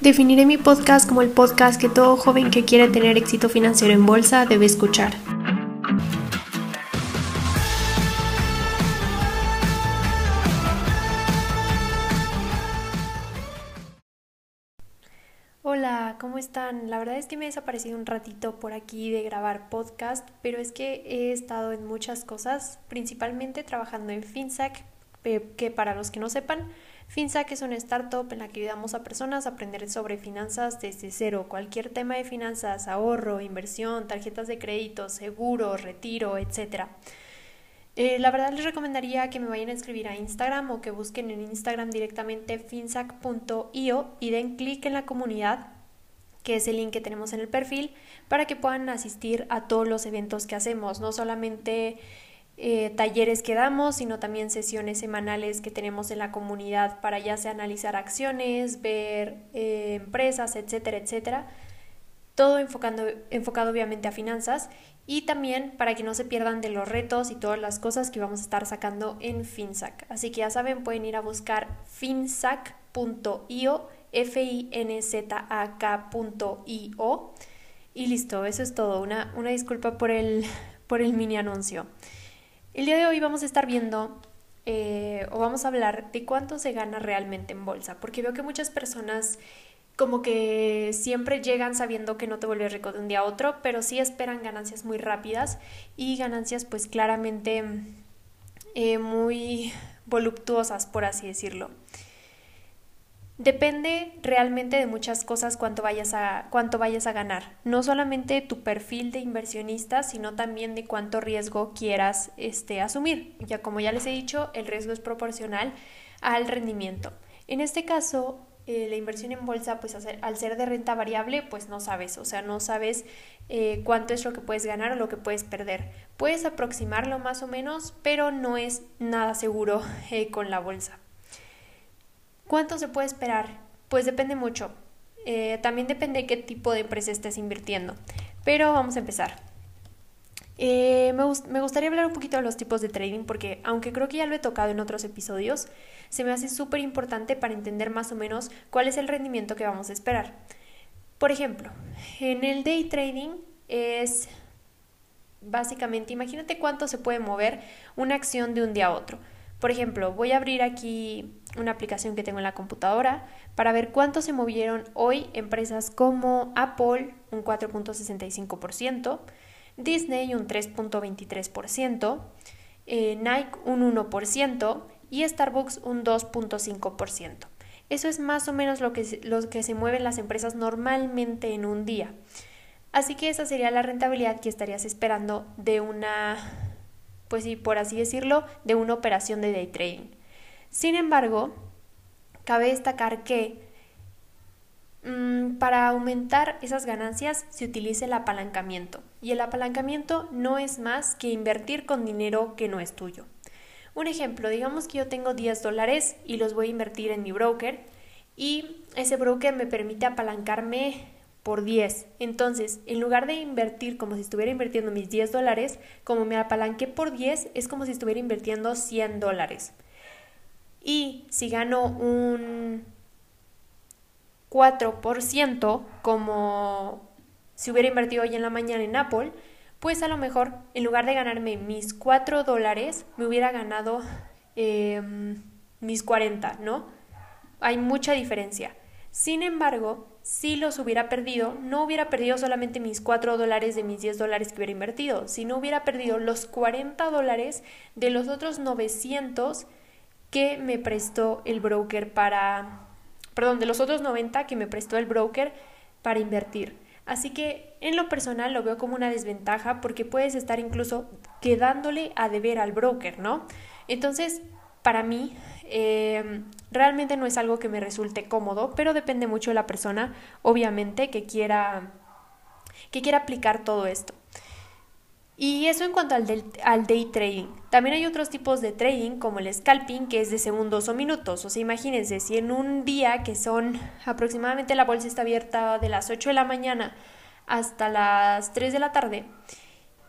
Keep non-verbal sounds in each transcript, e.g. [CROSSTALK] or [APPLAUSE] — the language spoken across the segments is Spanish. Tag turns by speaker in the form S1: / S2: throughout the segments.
S1: Definiré mi podcast como el podcast que todo joven que quiere tener éxito financiero en bolsa debe escuchar. Hola, ¿cómo están? La verdad es que me he desaparecido un ratito por aquí de grabar podcast, pero es que he estado en muchas cosas, principalmente trabajando en FinSac, que para los que no sepan, FinSac es una startup en la que ayudamos a personas a aprender sobre finanzas desde cero, cualquier tema de finanzas, ahorro, inversión, tarjetas de crédito, seguro, retiro, etc. Eh, la verdad les recomendaría que me vayan a escribir a Instagram o que busquen en Instagram directamente finsac.io y den clic en la comunidad, que es el link que tenemos en el perfil, para que puedan asistir a todos los eventos que hacemos, no solamente eh, talleres que damos, sino también sesiones semanales que tenemos en la comunidad para ya sea analizar acciones, ver eh, empresas, etcétera, etcétera. Todo enfocado obviamente a finanzas y también para que no se pierdan de los retos y todas las cosas que vamos a estar sacando en FinSac. Así que ya saben, pueden ir a buscar finsac.io, f i n z a k.io y listo, eso es todo. Una, una disculpa por el, [LAUGHS] por el mini anuncio. El día de hoy vamos a estar viendo eh, o vamos a hablar de cuánto se gana realmente en bolsa, porque veo que muchas personas como que siempre llegan sabiendo que no te vuelves rico de un día a otro, pero sí esperan ganancias muy rápidas y ganancias pues claramente eh, muy voluptuosas, por así decirlo. Depende realmente de muchas cosas cuánto vayas a, cuánto vayas a ganar. No solamente tu perfil de inversionista, sino también de cuánto riesgo quieras este, asumir. Ya como ya les he dicho, el riesgo es proporcional al rendimiento. En este caso, eh, la inversión en bolsa, pues al ser de renta variable, pues no sabes, o sea, no sabes eh, cuánto es lo que puedes ganar o lo que puedes perder. Puedes aproximarlo más o menos, pero no es nada seguro [LAUGHS] eh, con la bolsa. ¿Cuánto se puede esperar? Pues depende mucho. Eh, también depende de qué tipo de empresa estés invirtiendo. Pero vamos a empezar. Eh, me, me, gustaría hablar un poquito de los tipos de trading porque aunque creo que ya lo he tocado en otros episodios, se me hace súper importante para entender más o menos cuál es el rendimiento que vamos a esperar. Por ejemplo, en el day trading es básicamente, imagínate cuánto se puede mover una acción de un día a otro. Por ejemplo, voy a abrir aquí una aplicación que tengo en la computadora para ver cuánto se movieron hoy empresas como Apple, un 4.65%, Disney, un 3.23%, eh, Nike, un 1% y Starbucks, un 2.5%. Eso es más o menos lo que, lo que se mueven las empresas normalmente en un día. Así que esa sería la rentabilidad que estarías esperando de una pues sí, por así decirlo, de una operación de day trading. Sin embargo, cabe destacar que mm, para aumentar esas ganancias se utiliza el apalancamiento y el apalancamiento no es más que invertir con dinero que no es tuyo. Un ejemplo, digamos que yo tengo 10 dólares y los voy a invertir en mi broker y ese broker me permite apalancarme por 10. Entonces, en lugar de invertir como si estuviera invirtiendo mis 10 dólares, como me apalanqué por 10, es como si estuviera invirtiendo 100 dólares. Y si gano un 4%, como si hubiera invertido hoy en la mañana en Apple, pues a lo mejor en lugar de ganarme mis 4 dólares, me hubiera ganado em, mis 40, ¿no? Hay mucha diferencia. Sin embargo, si los hubiera perdido, no hubiera perdido solamente mis 4 dólares de mis 10 dólares que hubiera invertido, sino hubiera perdido los 40 dólares de los otros 900 que me prestó el broker para, perdón, de los otros 90 que me prestó el broker para invertir. Así que en lo personal lo veo como una desventaja porque puedes estar incluso quedándole a deber al broker, ¿no? Entonces, para mí, eh, realmente no es algo que me resulte cómodo, pero depende mucho de la persona, obviamente, que quiera, que quiera aplicar todo esto. Y eso en cuanto al, al, day trading. También hay otros tipos de trading como el scalping que es de segundos o minutos. O sea, imagínense, si en un día que son aproximadamente la bolsa está abierta de las 8 de la mañana hasta las 3 de la tarde,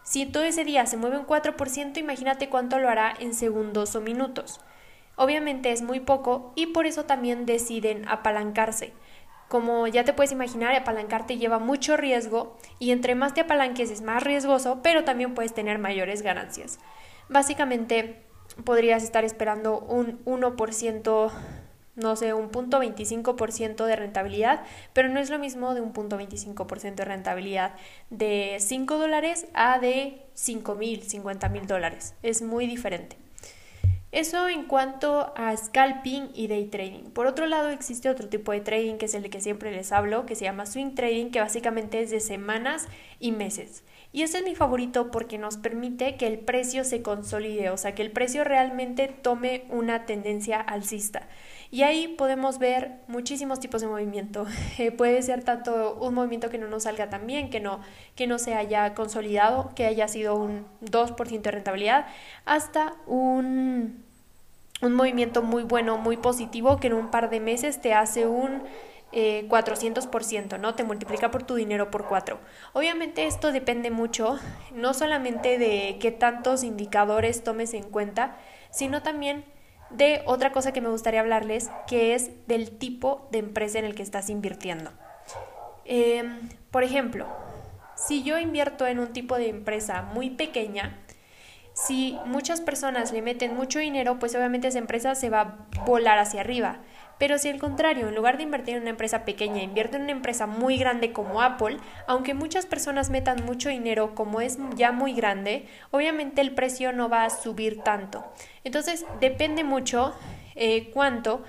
S1: si todo ese día se mueve un 4%, imagínate cuánto lo hará en segundos o minutos. Obviamente es muy poco y por eso también deciden apalancarse. Como ya te puedes imaginar, apalancarte lleva mucho riesgo y entre más te apalanques es más riesgoso, pero también puedes tener mayores ganancias. Básicamente podrías estar esperando un 1%, no sé, un punto 25% de rentabilidad, pero no es lo mismo de un punto 25% de rentabilidad de 5 dólares a de 5 mil, 50 mil dólares. Es muy diferente. Eso en cuanto a scalping y day trading. Por otro lado, existe otro tipo de trading que es el que siempre les hablo, que se llama swing trading, que básicamente es de semanas y meses. Y ese es mi favorito porque nos permite que el precio se consolide, o sea, que el precio realmente tome una tendencia alcista. Y ahí podemos ver muchísimos tipos de movimiento. [LAUGHS] Eh, puede ser tanto un movimiento que no nos salga tan bien, que no, que no se haya consolidado, que haya sido un 2% de rentabilidad, hasta un, un movimiento muy bueno, muy positivo, que en un par de meses te hace un 400%, eh, ¿no? Te multiplica por tu dinero por 4. Obviamente esto depende mucho, no solamente de qué tantos indicadores tomes en cuenta, sino también de otra cosa que me gustaría hablarles, que es del tipo de empresa en el que estás invirtiendo. Em, por ejemplo, si yo invierto en un tipo de empresa muy pequeña, si muchas personas le meten mucho dinero, pues obviamente esa empresa se va a volar hacia arriba. Pero si al contrario, en lugar de invertir en una empresa pequeña, invierte en una empresa muy grande como Apple, aunque muchas personas metan mucho dinero como es ya muy grande, obviamente el precio no va a subir tanto. Entonces depende mucho eh, cuánto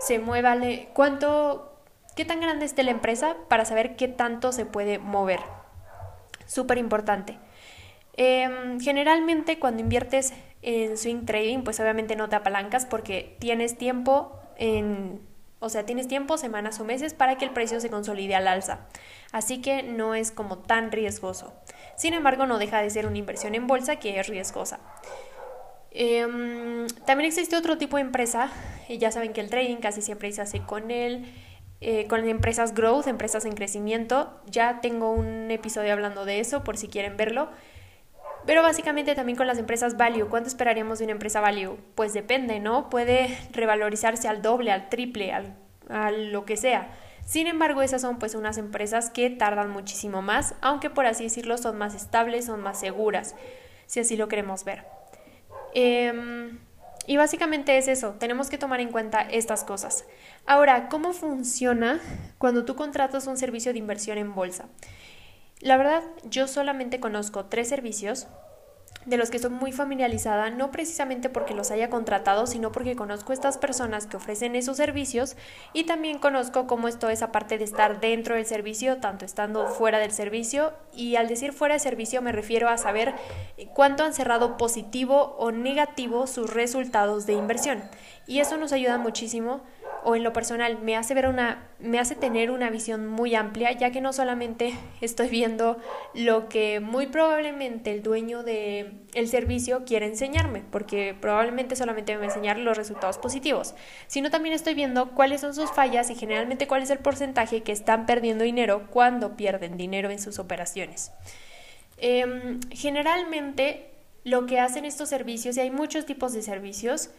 S1: se mueva, cuánto, qué tan grande esté la empresa para saber qué tanto se puede mover. Súper importante. Em, generalmente cuando inviertes en swing trading, pues obviamente no te apalancas porque tienes tiempo en, o sea, tienes tiempo, semanas o meses para que el precio se consolide al alza. Así que no es como tan riesgoso. Sin embargo, no deja de ser una inversión en bolsa que es riesgosa. Em, también existe otro tipo de empresa, y ya saben que el trading casi siempre se hace con él, eh, con empresas growth, empresas en crecimiento. Ya tengo un episodio hablando de eso por si quieren verlo. Pero básicamente también con las empresas value, ¿cuánto esperaríamos de una empresa value? Pues depende, ¿no? Puede revalorizarse al doble, al triple, al, a lo que sea. Sin embargo, esas son pues unas empresas que tardan muchísimo más, aunque por así decirlo son más estables, son más seguras, si así lo queremos ver. Em, y básicamente es eso, tenemos que tomar en cuenta estas cosas. Ahora, ¿cómo funciona cuando tú contratas un servicio de inversión en bolsa? La verdad, yo solamente conozco tres servicios de los que estoy muy familiarizada, no precisamente porque los haya contratado, sino porque conozco estas personas que ofrecen esos servicios y también conozco cómo es toda esa parte de estar dentro del servicio, tanto estando fuera del servicio. Y al decir fuera de servicio me refiero a saber cuánto han cerrado positivo o negativo sus resultados de inversión. Y eso nos ayuda muchísimo o en lo personal me hace ver una me hace tener una visión muy amplia ya que no solamente [LAUGHS] estoy viendo lo que muy probablemente el dueño de el servicio quiere enseñarme porque probablemente solamente me va a enseñar los resultados positivos sino también estoy viendo cuáles son sus fallas y generalmente cuál es el porcentaje que están perdiendo dinero cuando pierden dinero en sus operaciones. Em, generalmente lo que hacen estos servicios y hay muchos tipos de servicios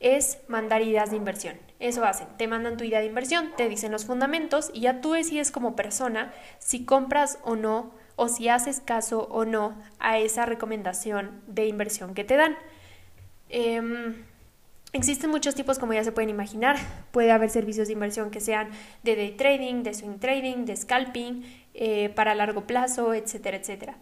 S1: es mandar ideas de inversión. Eso hacen, te mandan tu idea de inversión, te dicen los fundamentos y ya tú decides como persona si compras o no o si haces caso o no a esa recomendación de inversión que te dan. Em, existen muchos tipos como ya se pueden imaginar. Puede haber servicios de inversión que sean de day trading, de swing trading, de scalping, eh, para largo plazo, etcétera, etcétera.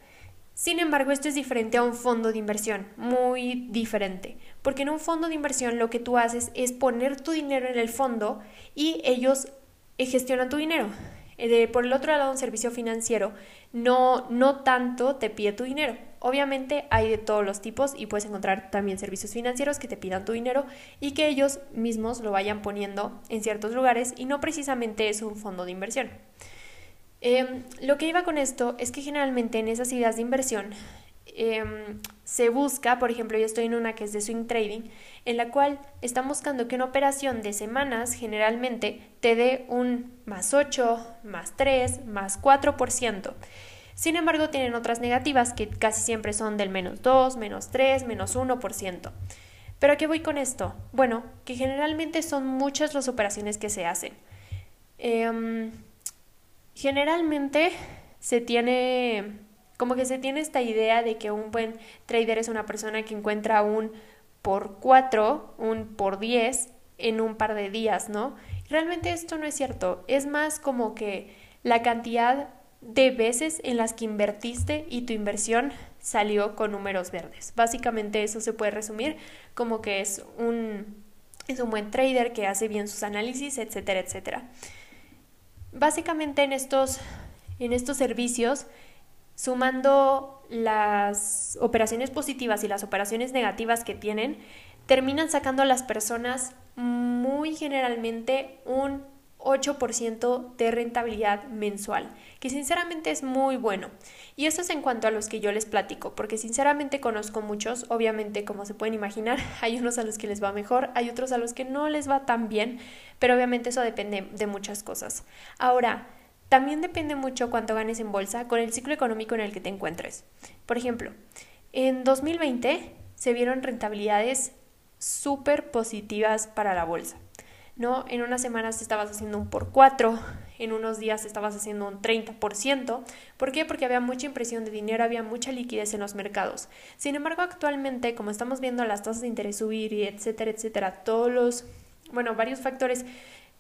S1: Sin embargo, esto es diferente a un fondo de inversión, muy diferente, porque en un fondo de inversión lo que tú haces es poner tu dinero en el fondo y ellos eh, gestionan tu dinero. Eh, por el otro lado, un servicio financiero no, no tanto te pide tu dinero. Obviamente hay de todos los tipos y puedes encontrar también servicios financieros que te pidan tu dinero y que ellos mismos lo vayan poniendo en ciertos lugares y no precisamente es un fondo de inversión. Em, lo que iba con esto es que generalmente en esas ideas de inversión em, se busca, por ejemplo, yo estoy en una que es de swing trading, en la cual están buscando que una operación de semanas generalmente te dé un más 8, más 3, más 4%. Sin embargo, tienen otras negativas que casi siempre son del menos 2, menos 3, menos 1%. ¿Pero a qué voy con esto? Bueno, que generalmente son muchas las operaciones que se hacen. Em, generalmente se tiene, como que se tiene esta idea de que un buen trader es una persona que encuentra un por 4, un por 10 en un par de días, ¿no? Realmente esto no es cierto, es más como que la cantidad de veces en las que invertiste y tu inversión salió con números verdes. Básicamente eso se puede resumir como que es un, es un buen trader que hace bien sus análisis, etcétera, etcétera. Básicamente en estos, en estos servicios, sumando las operaciones positivas y las operaciones negativas que tienen, terminan sacando a las personas muy generalmente un 8% de rentabilidad mensual, que sinceramente es muy bueno. Y eso es en cuanto a los que yo les platico, porque sinceramente conozco muchos, obviamente como se pueden imaginar, [LAUGHS] hay unos a los que les va mejor, hay otros a los que no les va tan bien, pero obviamente eso depende de muchas cosas. Ahora, también depende mucho cuánto ganes en bolsa con el ciclo económico en el que te encuentres. Por ejemplo, en 2020 se vieron rentabilidades súper positivas para la bolsa. ¿no? En unas semanas estabas haciendo un por cuatro, en unos días estabas haciendo un 30%. ¿Por qué? Porque había mucha impresión de dinero, había mucha liquidez en los mercados. Sin embargo, actualmente, como estamos viendo las tasas de interés subir y etcétera, etcétera, todos los, bueno, varios factores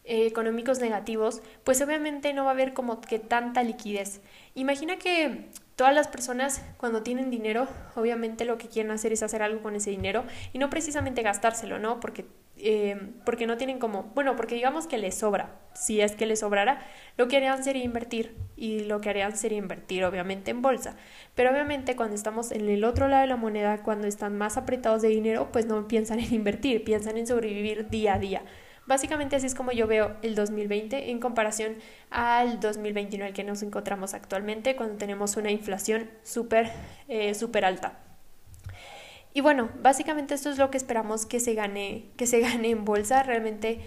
S1: eh, económicos negativos, pues obviamente no va a haber como que tanta liquidez. Imagina que todas las personas cuando tienen dinero, obviamente lo que quieren hacer es hacer algo con ese dinero y no precisamente gastárselo, ¿no? Porque, eh, porque no tienen como, bueno, porque digamos que les sobra, si es que les sobrara, lo que harían sería invertir y lo que harían sería invertir obviamente en bolsa. Pero obviamente cuando estamos en el otro lado de la moneda, cuando están más apretados de dinero, pues no piensan en [LAUGHS] invertir, piensan en sobrevivir día a día. Básicamente así es como yo veo el 2020 en comparación al 2021 en el que nos encontramos actualmente cuando tenemos una inflación súper eh, alta. Y bueno, básicamente esto es lo que esperamos que se gane, que se gane en bolsa. Realmente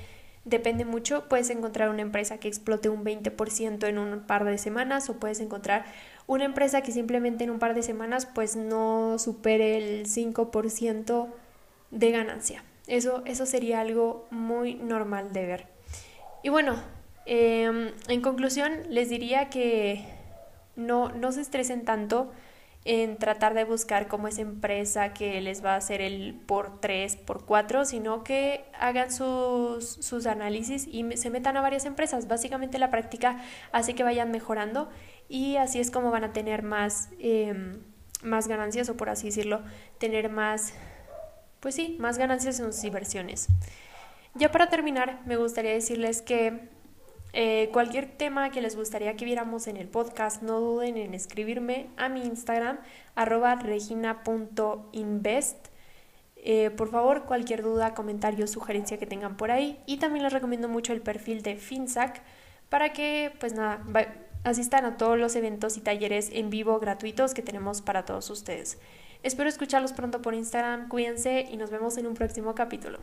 S1: depende mucho. Puedes encontrar una empresa que explote un 20% en un par de semanas o puedes encontrar una empresa que simplemente en un par de semanas pues no supere el 5% de ganancia. Eso, eso sería algo muy normal de ver. Y bueno, em, en conclusión, les diría que no, no se estresen tanto en tratar de buscar como esa empresa que les va a hacer el por 3, por 4, sino que hagan sus, sus análisis y se metan a varias empresas. Básicamente la práctica hace que vayan mejorando y así es como van a tener más, em, más ganancias o por así decirlo, tener más pues sí, más ganancias en sus inversiones. Ya para terminar, me gustaría decirles que eh, cualquier tema que les gustaría que viéramos en el podcast, no duden en escribirme a mi Instagram, arroba regina.invest. Eh, por favor, cualquier duda, comentario, sugerencia que tengan por ahí. Y también les recomiendo mucho el perfil de FinSac para que, pues nada, asistan a todos los eventos y talleres en vivo gratuitos que tenemos para todos ustedes. Espero escucharlos pronto por Instagram, cuídense y nos vemos en un próximo capítulo.